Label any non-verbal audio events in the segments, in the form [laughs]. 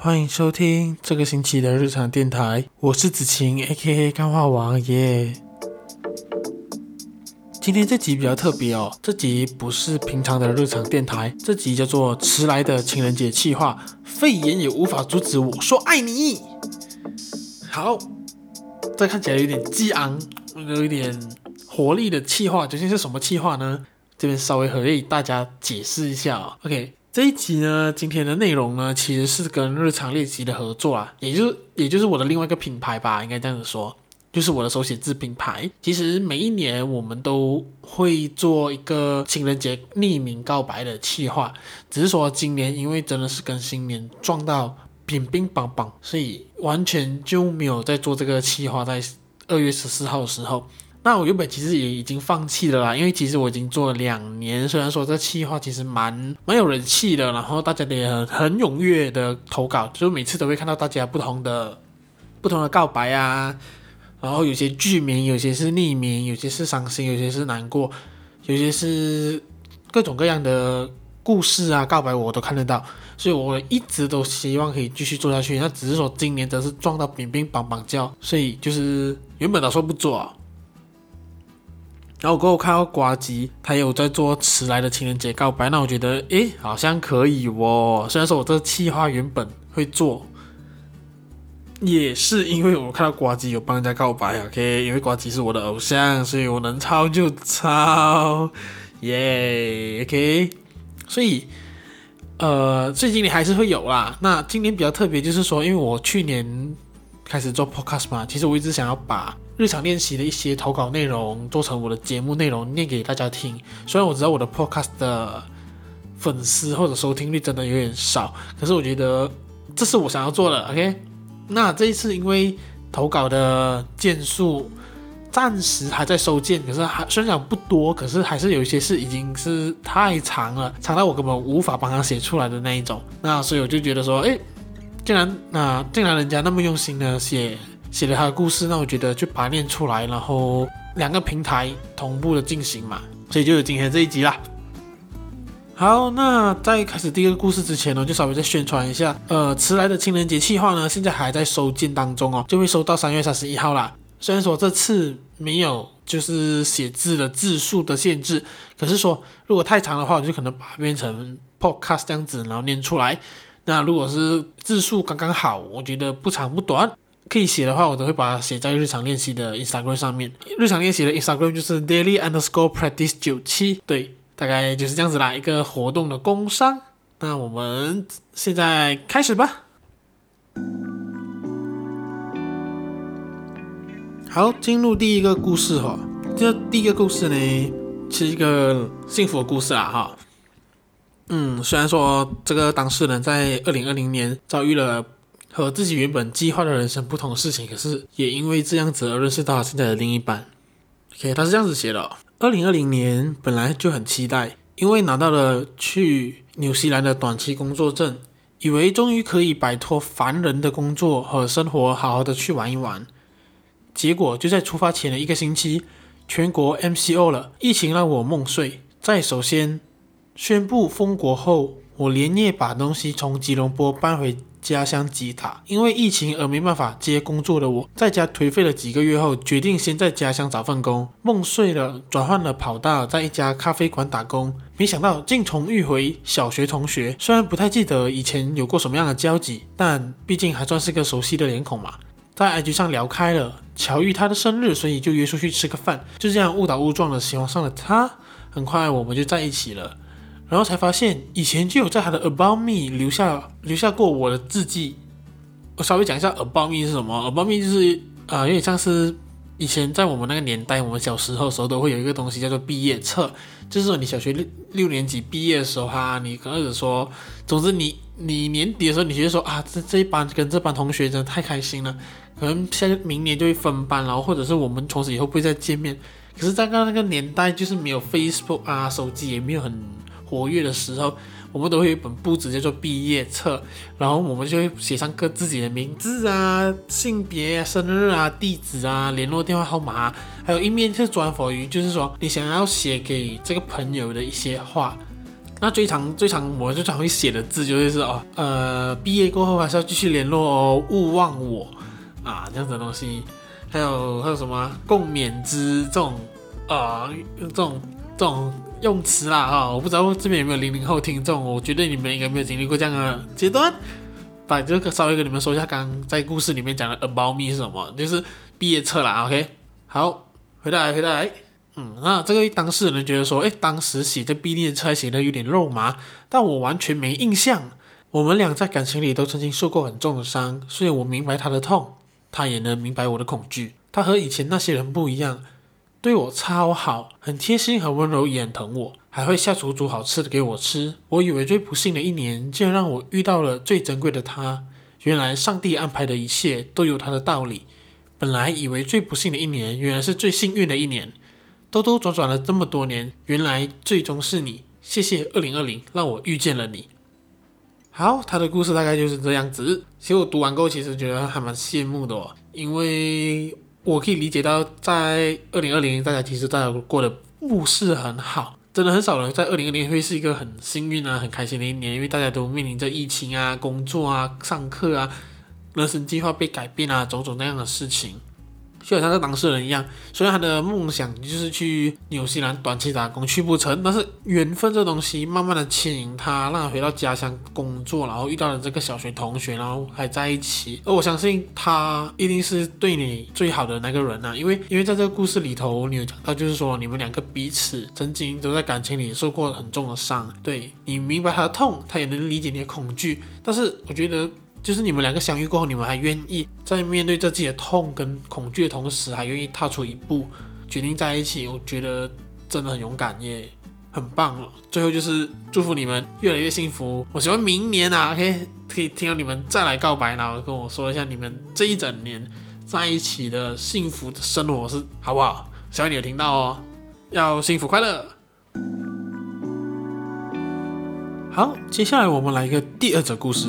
欢迎收听这个星期的日常电台，我是子晴，A.K.A. 干话王耶。今天这集比较特别哦，这集不是平常的日常电台，这集叫做迟来的情人节气话，肺炎也无法阻止我说爱你。好，这看起来有点激昂，有一点活力的气话，究竟是什么气话呢？这边稍微和大家解释一下哦。OK。这一集呢，今天的内容呢，其实是跟日常练习的合作啊，也就是也就是我的另外一个品牌吧，应该这样子说，就是我的手写字品牌。其实每一年我们都会做一个情人节匿名告白的企划，只是说今年因为真的是跟新年撞到乒乒乓乓，所以完全就没有在做这个企划，在二月十四号的时候。那我原本其实也已经放弃了啦，因为其实我已经做了两年，虽然说这企划其实蛮蛮有人气的，然后大家也很很踊跃的投稿，就是每次都会看到大家不同的不同的告白啊，然后有些剧名，有些是匿名，有些是伤心，有些是难过，有些是各种各样的故事啊，告白我都看得到，所以我一直都希望可以继续做下去，那只是说今年真是撞到冰冰棒棒叫，所以就是原本打算不做啊。然后过后看到呱吉，他也有在做迟来的情人节告白，那我觉得，诶，好像可以哦。虽然说我这个企划原本会做，也是因为我看到呱吉有帮人家告白，OK，因为呱吉是我的偶像，所以我能抄就抄，耶，OK。所以，呃，最近你还是会有啦。那今年比较特别，就是说，因为我去年开始做 Podcast 嘛，其实我一直想要把。日常练习的一些投稿内容做成我的节目内容念给大家听。虽然我知道我的 podcast 的粉丝或者收听率真的有点少，可是我觉得这是我想要做的。OK，那这一次因为投稿的件数暂时还在收件，可是还虽然不多，可是还是有一些是已经是太长了，长到我根本无法帮他写出来的那一种。那所以我就觉得说，诶，竟然那竟然人家那么用心的写。写了他的故事，那我觉得就把它念出来，然后两个平台同步的进行嘛，所以就有今天这一集啦。好，那在开始第一个故事之前呢，就稍微再宣传一下，呃，迟来的情人节企划呢，现在还在收件当中哦，就会收到三月三十一号啦。虽然说这次没有就是写字的字数的限制，可是说如果太长的话，我就可能把它变成 podcast 这样子，然后念出来。那如果是字数刚刚好，我觉得不长不短。可以写的话，我都会把它写在日常练习的 Instagram 上面。日常练习的 Instagram 就是 daily underscore practice 九七，对，大概就是这样子啦，一个活动的工商。那我们现在开始吧。好，进入第一个故事哈。这第一个故事呢，是一个幸福的故事啊哈。嗯，虽然说这个当事人在二零二零年遭遇了。和自己原本计划的人生不同的事情，可是也因为这样子而认识到了现在的另一半。OK，他是这样子写的：二零二零年本来就很期待，因为拿到了去纽西兰的短期工作证，以为终于可以摆脱烦人的工作和生活，好好的去玩一玩。结果就在出发前的一个星期，全国 MCO 了，疫情让我梦碎。在首先宣布封国后，我连夜把东西从吉隆坡搬回。家乡吉塔，因为疫情而没办法接工作的我，在家颓废了几个月后，决定先在家乡找份工。梦碎了，转换了跑道，在一家咖啡馆打工。没想到竟重遇回小学同学，虽然不太记得以前有过什么样的交集，但毕竟还算是个熟悉的脸孔嘛。在 IG 上聊开了，巧遇他的生日，所以就约出去吃个饭。就这样误打误撞的喜欢上了他，很快我们就在一起了。然后才发现，以前就有在他的 About Me 留下留下过我的字迹。我稍微讲一下 About Me 是什么。About Me 就是啊、有点像是以前在我们那个年代，我们小时候时候都会有一个东西叫做毕业册，就是说你小学六六年级毕业的时候哈，你可能说，总之你你年底的时候，你觉得说啊，这这一班跟这班同学真的太开心了，可能下明年就会分班，然后或者是我们从此以后不会再见面。可是，在刚刚那个年代，就是没有 Facebook 啊，手机也没有很。活跃的时候，我们都会有一本簿子叫做毕业册，然后我们就会写上各自己的名字啊、性别啊、生日啊、地址啊、联络电话号码啊，还有一面是专属于，就是说你想要写给这个朋友的一些话。那最常最常我最常会写的字就是说哦，呃，毕业过后还是要继续联络哦，勿忘我啊，这样子的东西。还有还有什么共勉之这种啊、呃，这种这种用词啦哈，我不知道这边有没有零零后听众，我觉得你们应该没有经历过这样的阶段。把这个稍微跟你们说一下，刚在故事里面讲的 about me 是什么，就是毕业册啦。OK，好，回来回来。嗯，那这个当事人觉得说，诶，当时写的毕业册写的有点肉麻，但我完全没印象。我们俩在感情里都曾经受过很重的伤，所以我明白他的痛，他也能明白我的恐惧。他和以前那些人不一样，对我超好，很贴心，很温柔，也很疼我，还会下厨煮好吃的给我吃。我以为最不幸的一年，竟然让我遇到了最珍贵的他。原来上帝安排的一切都有他的道理。本来以为最不幸的一年，原来是最幸运的一年。兜兜转转了这么多年，原来最终是你。谢谢二零二零，让我遇见了你。好，他的故事大概就是这样子。其实我读完过后，其实觉得还蛮羡慕的哦，因为我可以理解到，在二零二零，大家其实大家过得不是很好，真的很少人在二零二零会是一个很幸运啊、很开心的一年，因为大家都面临着疫情啊、工作啊、上课啊、人生计划被改变啊，种种那样的事情。就好像这当事人一样，虽然他的梦想就是去纽西兰短期打工去不成，但是缘分这东西慢慢的牵引他，让他回到家乡工作，然后遇到了这个小学同学，然后还在一起。而我相信他一定是对你最好的那个人呐、啊，因为 [laughs] 因为在这个故事里头，你有讲到就是说你们两个彼此曾经都在感情里受过很重的伤，对，你明白他的痛，他也能理解你的恐惧，但是我觉得。就是你们两个相遇过后，你们还愿意在面对着自己的痛跟恐惧的同时，还愿意踏出一步，决定在一起。我觉得真的很勇敢，也很棒哦。最后就是祝福你们越来越幸福。我希望明年啊，OK，[laughs] 可以听到你们再来告白，然后跟我说一下你们这一整年在一起的幸福的生活是好不好？希望你有听到哦，要幸福快乐。好，接下来我们来一个第二则故事。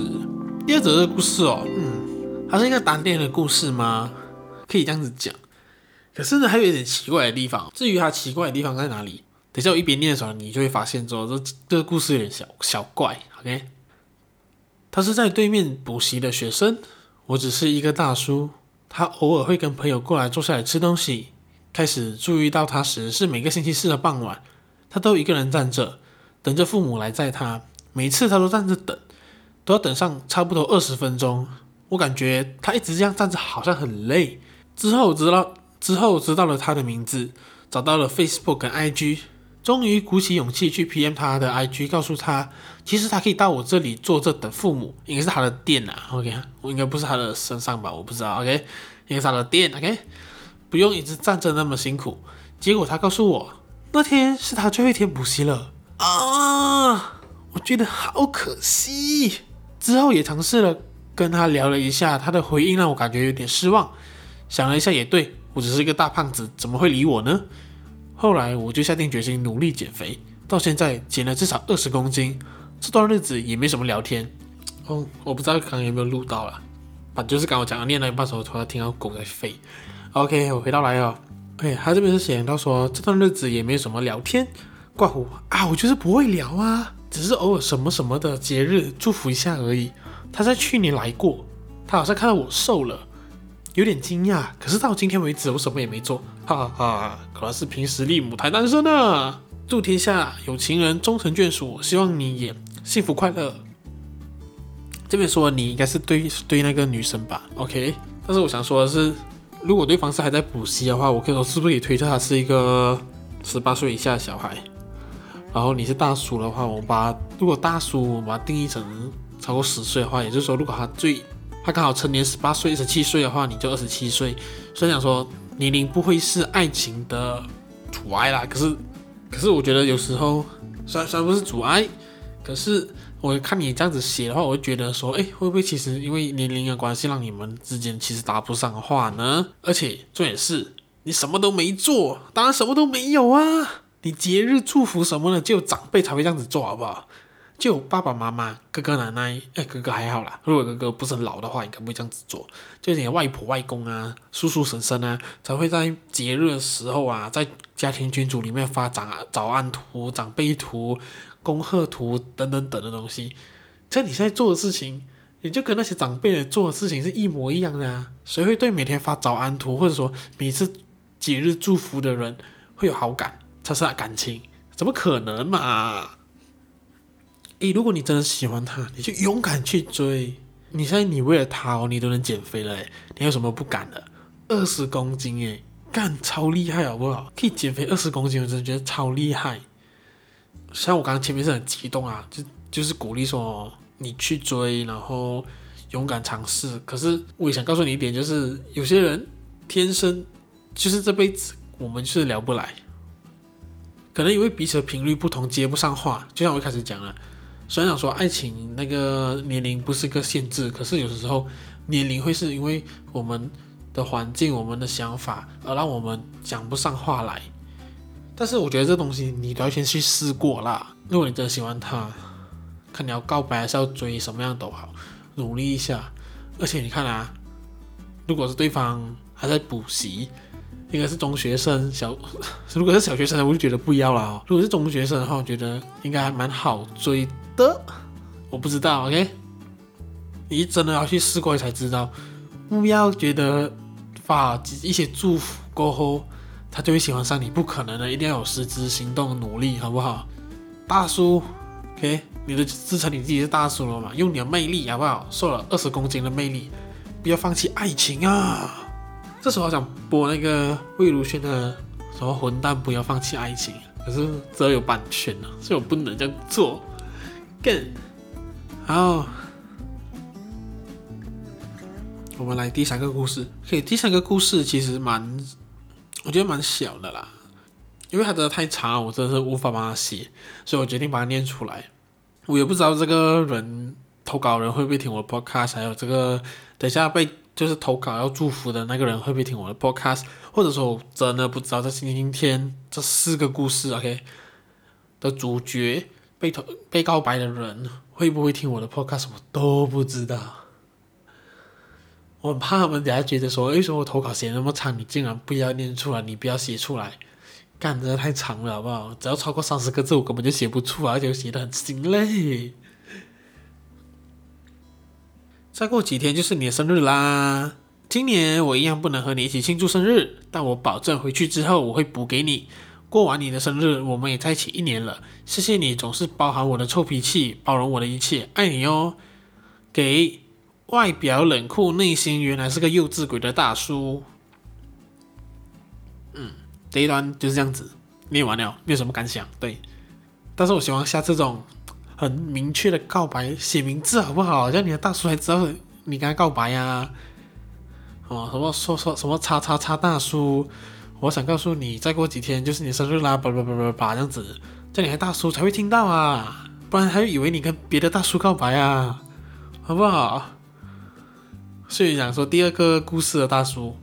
第二则的故事哦，嗯，它是一个单恋的故事吗？可以这样子讲。可是呢，还有一点奇怪的地方。至于它奇怪的地方在哪里，等一下我一边念的时候，你就会发现说这这个故事有点小小怪。OK，他是在对面补习的学生，我只是一个大叔。他偶尔会跟朋友过来坐下来吃东西。开始注意到他时是每个星期四的傍晚，他都一个人站着，等着父母来载他。每次他都站着等。都要等上差不多二十分钟，我感觉他一直这样站着好像很累。之后知道之后知道了他的名字，找到了 Facebook 跟 IG，终于鼓起勇气去 PM 他的 IG，告诉他其实他可以到我这里坐着等父母，应该是他的店啊。OK，我应该不是他的身上吧？我不知道。OK，应该是他的店。OK，不用一直站着那么辛苦。结果他告诉我，那天是他最后一天补习了啊！我觉得好可惜。之后也尝试了跟他聊了一下，他的回应让我感觉有点失望。想了一下，也对，我只是一个大胖子，怎么会理我呢？后来我就下定决心努力减肥，到现在减了至少二十公斤。这段日子也没什么聊天。哦，我不知道刚刚有没有录到了，反正就是刚我讲的念了一半时候，突然听到狗在吠。OK，我回到来哦。哎，他这边是写到说这段日子也没什么聊天，挂胡啊，我就是不会聊啊。只是偶尔什么什么的节日祝福一下而已。他在去年来过，他好像看到我瘦了，有点惊讶。可是到今天为止，我什么也没做，哈哈哈！可能是凭实力母胎单身啊！祝天下有情人终成眷属，希望你也幸福快乐。这边说你应该是对对那个女生吧？OK。但是我想说的是，如果对方是还在补习的话，我可以说是不是也推测他是一个十八岁以下的小孩？然后你是大叔的话，我把如果大叔我把它定义成超过十岁的话，也就是说，如果他最他刚好成年十八岁、十七岁的话，你就二十七岁。所以想说年龄不会是爱情的阻碍啦。可是，可是我觉得有时候虽然虽然不是阻碍，可是我看你这样子写的话，我会觉得说，哎，会不会其实因为年龄的关系，让你们之间其实搭不上话呢？而且重点是你什么都没做，当然什么都没有啊。你节日祝福什么的，就长辈才会这样子做，好不好？就爸爸妈妈、哥哥奶奶，哎，哥哥还好啦。如果哥哥不是很老的话，应该不会这样子做。就你外婆、外公啊、叔叔、婶婶啊，才会在节日的时候啊，在家庭群组里面发长早安图、长辈图，恭贺图等等等的东西。像你现在做的事情，你就跟那些长辈做的事情是一模一样的啊！谁会对每天发早安图，或者说每次节日祝福的人会有好感，产生感情？怎么可能嘛？诶，如果你真的喜欢他，你就勇敢去追。你现在你为了他哦，你都能减肥了，诶，你有什么不敢的？二十公斤，诶，干超厉害，好不好？可以减肥二十公斤，我真的觉得超厉害。像我刚刚前面是很激动啊，就就是鼓励说你去追，然后勇敢尝试。可是我也想告诉你一点，就是有些人天生就是这辈子我们就是聊不来。可能因为彼此的频率不同，接不上话。就像我一开始讲了，虽然讲说爱情那个年龄不是个限制，可是有的时候年龄会是因为我们的环境、我们的想法而让我们讲不上话来。但是我觉得这东西你都要先去试过啦。如果你真的喜欢他，看你要告白还是要追，什么样都好，努力一下。而且你看啊，如果是对方还在补习。应该是中学生小，[laughs] 如果是小学生，我就觉得不要了哦。如果是中学生的话，我觉得应该还蛮好追的。我不知道，OK？你真的要去试过才知道。不要觉得发一些祝福过后，他就会喜欢上你，不可能的。一定要有实质行动努力，好不好？大叔，OK？你都自称你自己是大叔了嘛？用你的魅力，好不好？瘦了二十公斤的魅力，不要放弃爱情啊！这时候想播那个魏如萱的什么混蛋，不要放弃爱情。可是这有版权啊，所以我不能这样做。更好，我们来第三个故事。可以，第三个故事其实蛮，我觉得蛮小的啦，因为它真的太长了，我真的是无法帮他写，所以我决定把它念出来。我也不知道这个人投稿人会不会听我的 podcast，还有这个等一下被。就是投稿要祝福的那个人会不会听我的 podcast，或者说我真的不知道在今天这四个故事，OK 的主角被投被告白的人会不会听我的 podcast，我都不知道。我很怕他们等下觉得说，为什么我投稿写那么长，你竟然不要念出来，你不要写出来，干的太长了，好不好？只要超过三十个字，我根本就写不出来，而且写得很心累。再过几天就是你的生日啦！今年我一样不能和你一起庆祝生日，但我保证回去之后我会补给你。过完你的生日，我们也在一起一年了。谢谢你总是包含我的臭脾气，包容我的一切，爱你哦。给外表冷酷，内心原来是个幼稚鬼的大叔。嗯，这一段就是这样子，念完了，没有什么感想。对，但是我希望下这种。很明确的告白，写名字好不好？让你的大叔才知道你跟他告白呀、啊。哦，什么说说什么叉叉叉大叔，我想告诉你，再过几天就是你生日啦，叭叭叭叭叭这样子，这样你的大叔才会听到啊，不然他就以为你跟别的大叔告白啊，好不好？所以想说第二个故事的大叔，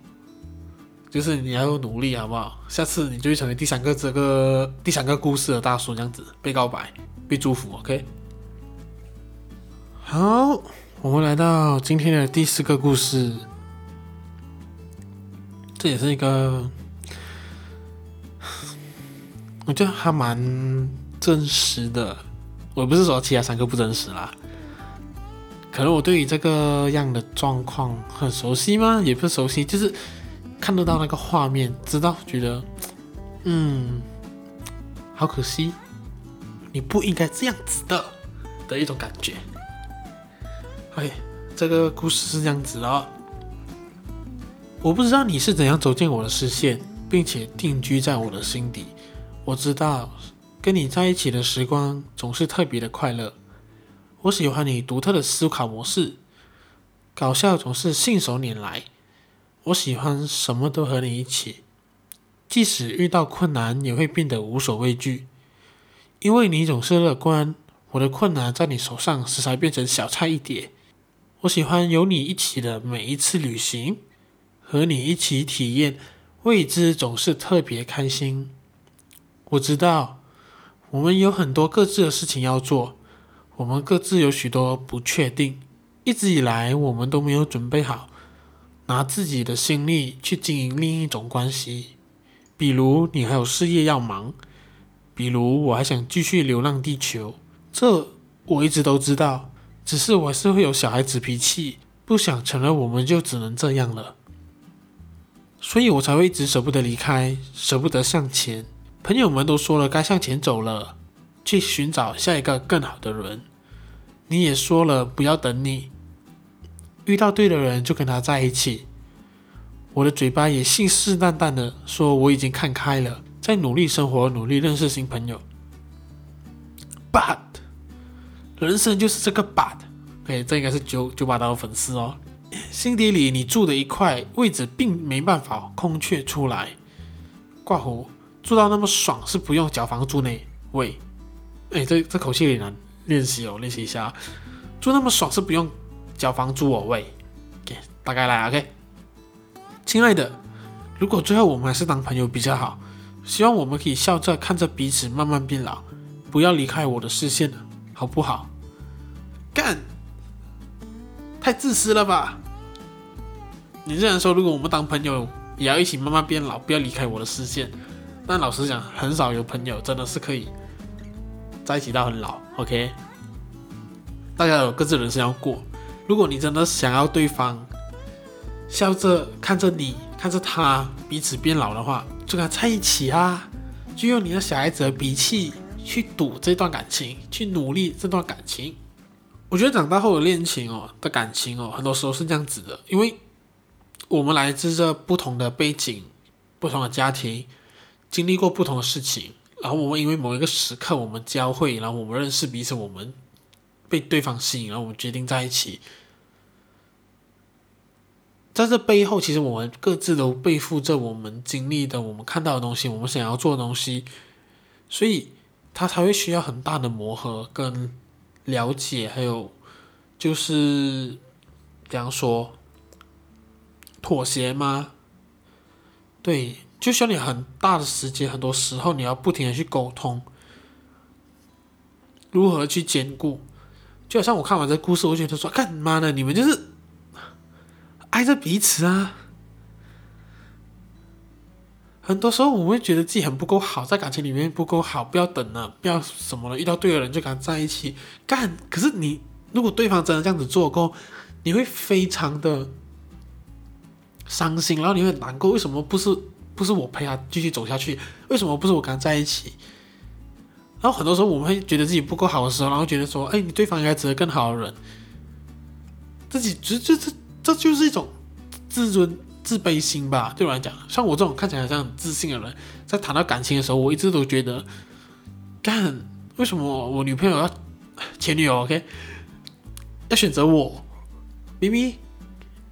就是你要努力，好不好？下次你就会成为第三个这个第三个故事的大叔，这样子被告白。被祝福，OK。好，我们来到今天的第四个故事。这也是一个，我觉得还蛮真实的。我不是说其他三个不真实啦，可能我对于这个样的状况很熟悉吗？也不是熟悉，就是看得到那个画面，知道觉得，嗯，好可惜。你不应该这样子的的一种感觉。OK，这个故事是这样子的哦。我不知道你是怎样走进我的视线，并且定居在我的心底。我知道跟你在一起的时光总是特别的快乐。我喜欢你独特的思考模式，搞笑总是信手拈来。我喜欢什么都和你一起，即使遇到困难也会变得无所畏惧。因为你总是乐观，我的困难在你手上时才变成小菜一碟。我喜欢有你一起的每一次旅行，和你一起体验未知总是特别开心。我知道我们有很多各自的事情要做，我们各自有许多不确定。一直以来，我们都没有准备好拿自己的心力去经营另一种关系，比如你还有事业要忙。比如我还想继续流浪地球，这我一直都知道，只是我还是会有小孩子脾气，不想承认我们就只能这样了，所以我才会一直舍不得离开，舍不得向前。朋友们都说了该向前走了，去寻找下一个更好的人。你也说了不要等你，遇到对的人就跟他在一起。我的嘴巴也信誓旦旦的说我已经看开了，在努力生活，努力认识新朋友。But，人生就是这个 But。OK，，这应该是九九把刀的粉丝哦。心底里你住的一块位置并没办法空缺出来。挂胡住到那么爽是不用缴房租呢？喂，哎，这这口气有点难练习哦，练习一下。住那么爽是不用缴房租哦？喂，OK，大概来 OK。亲爱的，如果最后我们还是当朋友比较好，希望我们可以笑着看着彼此慢慢变老，不要离开我的视线了，好不好？干，太自私了吧！你这样说，如果我们当朋友也要一起慢慢变老，不要离开我的视线，但老实讲，很少有朋友真的是可以在一起到很老。OK，大家有各自人生要过，如果你真的想要对方。笑着看着你，看着他彼此变老的话，就跟他在一起啊！就用你的小孩子的脾气去赌这段感情，去努力这段感情。我觉得长大后的恋情哦，的感情哦，很多时候是这样子的，因为我们来自这不同的背景、不同的家庭，经历过不同的事情，然后我们因为某一个时刻我们交汇，然后我们认识彼此，我们被对方吸引，然后我们决定在一起。在这背后，其实我们各自都背负着我们经历的、我们看到的东西、我们想要做的东西，所以他才会需要很大的磨合跟了解，还有就是，比方说妥协吗？对，就需要你很大的时间，很多时候你要不停的去沟通，如何去兼顾。就好像我看完这故事，我觉得说，干妈的，你们就是。爱着彼此啊！很多时候我们会觉得自己很不够好，在感情里面不够好，不要等了，不要什么了，遇到对的人就跟他在一起干。可是你如果对方真的这样子做过，你会非常的伤心，然后你会难过。为什么不是不是我陪他继续走下去？为什么不是我跟他在一起？然后很多时候我们会觉得自己不够好的时候，然后觉得说，哎，你对方应该值得更好的人，自己就就这。这就是一种自尊自卑心吧，对我来讲，像我这种看起来像很自信的人，在谈到感情的时候，我一直都觉得，干，为什么我女朋友要前女友？OK，要选择我，明明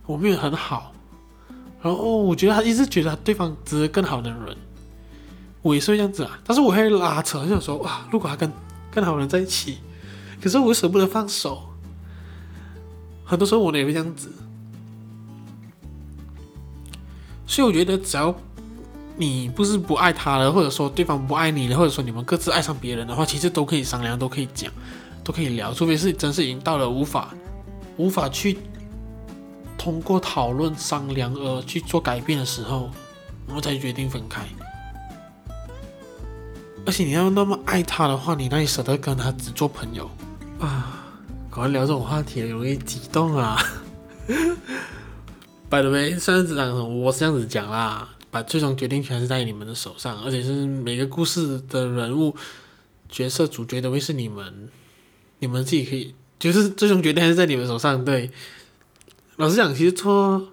我没有很好，然后我觉得他一直觉得对方值得更好的人，我也是会这样子啊，但是我会拉扯，就想说哇，如果他跟更好的人在一起，可是我舍不得放手，很多时候我也会这样子。所以我觉得，只要你不是不爱他了，或者说对方不爱你了，或者说你们各自爱上别人的话，其实都可以商量，都可以讲，都可以聊。除非是真是已经到了无法无法去通过讨论商量而去做改变的时候，我们才决定分开。而且你要那么爱他的话，你哪里舍得跟他只做朋友啊？赶快聊这种话题，容易激动啊！By the way，虽然这样，我是这样子讲啦，把最终决定权是在你们的手上，而且是每个故事的人物、角色、主角都会是你们，你们自己可以，就是最终决定还是在你们手上。对，老实讲，其实做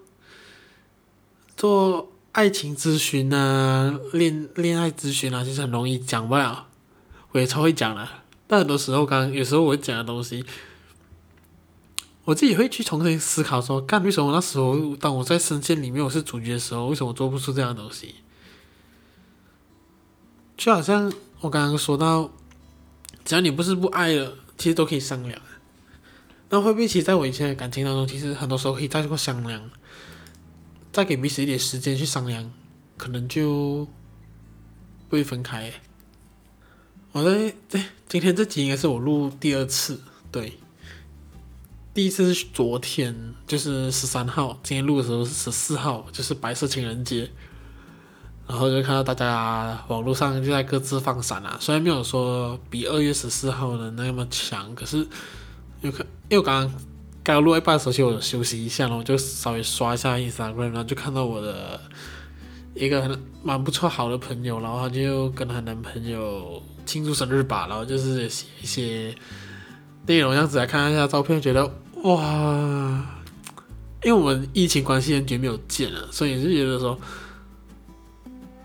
做爱情咨询啊、恋恋爱咨询啊，其实很容易讲不了，我也超会讲了，但很多时候，刚有时候我讲的东西。我自己会去重新思考说，干，为什么那时候当我在深陷里面我是主角的时候，为什么我做不出这样的东西？就好像我刚刚说到，只要你不是不爱了，其实都可以商量。那会不会其实在我以前的感情当中，其实很多时候可以再过商量，再给彼此一点时间去商量，可能就不会分开。我在对今天这集应该是我录第二次，对。第一次是昨天，就是十三号。今天录的时候是十四号，就是白色情人节。然后就看到大家网络上就在各自放闪啊，虽然没有说比二月十四号的那么强，可是有可因为我刚刚刚录一半的时候，其实我休息一下，然后就稍微刷一下 Instagram，然后就看到我的一个很蛮不错好的朋友，然后他就跟她男朋友庆祝生日吧，然后就是写一些内容这样子来看一下照片，觉得哇，因为我们疫情关系很久没有见了，所以就觉得说。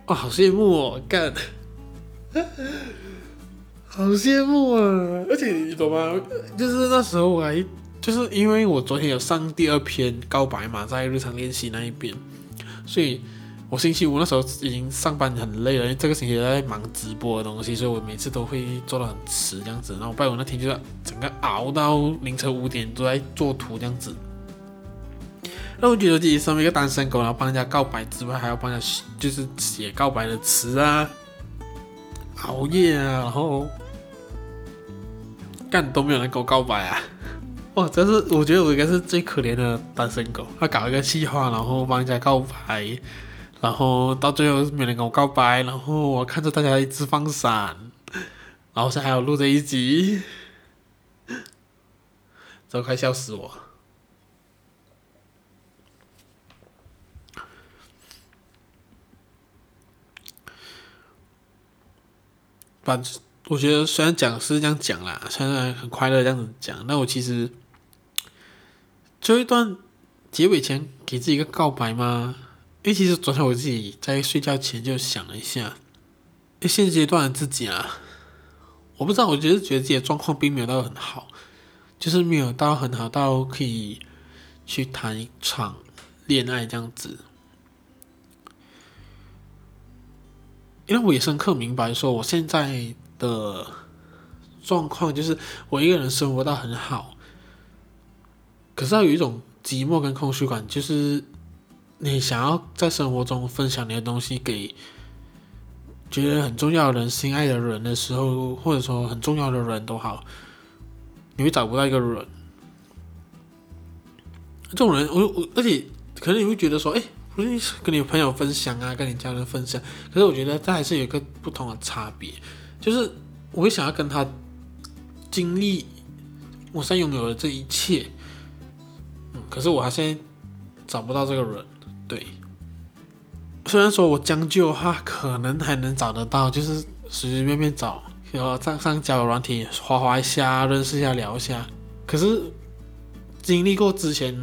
哇，好羡慕哦！干，[laughs] 好羡慕啊！而且你懂吗？就是那时候我还就是因为我昨天有上第二篇告白嘛，在日常练习那一边，所以我星期五那时候已经上班很累了，因为这个星期在忙直播的东西，所以我每次都会做到很迟这样子。然后拜五那天就是整个熬到凌晨五点都在做图这样子。那我觉得自己身为一个单身狗，然后帮人家告白之外，还要帮人家就是写告白的词啊，熬夜啊，然后干都没有人跟我告白啊！[laughs] 哇，这是我觉得我应该是最可怜的单身狗。他搞一个计划，然后帮人家告白，然后到最后没人跟我告白，然后我看着大家一直放闪，然后现在还有录这一集，[laughs] 都快笑死我。反正我觉得，虽然讲是这样讲啦，虽然很快乐这样子讲，那我其实就一段结尾前给自己一个告白吗？因为其实昨天我自己在睡觉前就想了一下，现阶段的自己啊，我不知道，我就是觉得自己的状况并没有到很好，就是没有到很好到可以去谈一场恋爱这样子。因为我也深刻明白，说我现在的状况就是我一个人生活到很好，可是要有一种寂寞跟空虚感，就是你想要在生活中分享你的东西给觉得很重要的人、心爱的人的时候，或者说很重要的人都好，你会找不到一个人。这种人，我我而且可能你会觉得说，哎。不是跟你朋友分享啊，跟你家人分享。可是我觉得这还是有一个不同的差别，就是我会想要跟他经历我现在拥有的这一切。嗯，可是我还现在找不到这个人。对，虽然说我将就的话，可能还能找得到，就是随随便便找，然后上上交友软体滑滑一下，认识一下，聊一下。可是经历过之前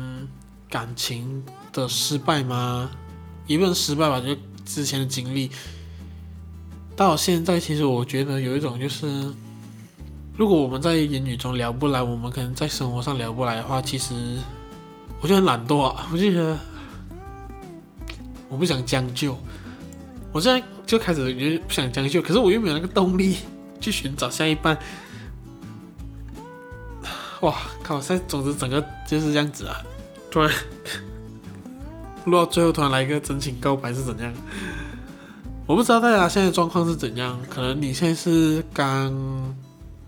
感情的失败吗？也不能失败吧，就之前的经历到现在，其实我觉得有一种就是，如果我们在言语中聊不来，我们可能在生活上聊不来的话，其实我就很懒惰啊，我就觉得我不想将就，我现在就开始觉得不想将就，可是我又没有那个动力 [laughs] 去寻找下一半。哇靠！现在总之整个就是这样子啊，突然。录到最后突然来一个真情告白是怎样？我不知道大家现在状况是怎样。可能你现在是刚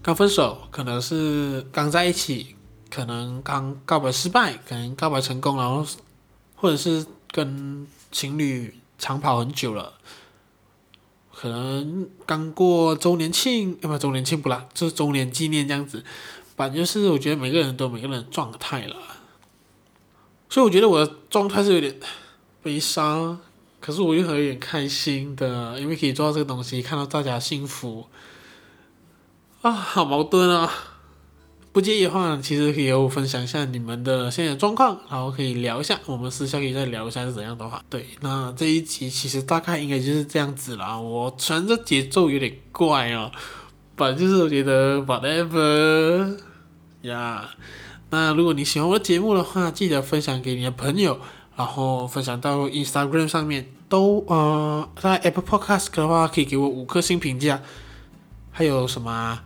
刚分手，可能是刚在一起，可能刚告白失败，可能告白成功，然后或者是跟情侣长跑很久了，可能刚过周年庆，要不周年庆不啦，就是周年纪念这样子。反正就是我觉得每个人都每个人的状态了。所以我觉得我的状态是有点悲伤，可是我又很有点开心的，因为可以做到这个东西，看到大家幸福，啊，好矛盾啊！不介意的话，其实可以和我分享一下你们的现在的状况，然后可以聊一下，我们私下可以再聊一下是怎样的话。对，那这一集其实大概应该就是这样子啦。我虽然这节奏有点怪哦，反正就是我觉得 whatever 呀、那如果你喜欢我的节目的话，记得分享给你的朋友，然后分享到 Instagram 上面，都呃，在 Apple Podcast 的话可以给我五颗星评价。还有什么？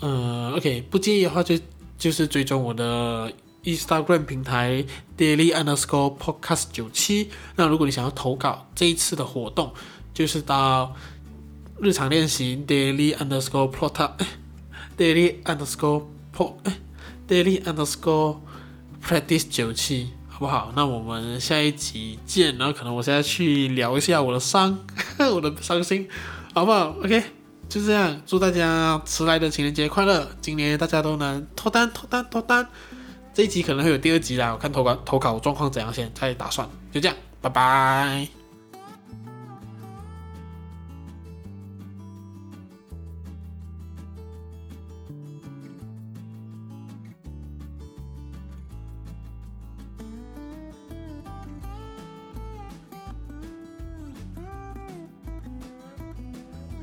呃，OK，不介意的话就就是追踪我的 Instagram 平台 Daily Underscore Podcast 九七。那如果你想要投稿这一次的活动，就是到日常练习 Daily Underscore Plot，Daily Underscore Plot。Daily underscore practice 九七，好不好？那我们下一集见。然后可能我现在去聊一下我的伤。我的伤心，好不好？OK，就这样，祝大家迟来的情人节快乐，今年大家都能脱单脱单脱单。这一集可能会有第二集啦，我看投稿投稿状况怎样先再打算，就这样，拜拜。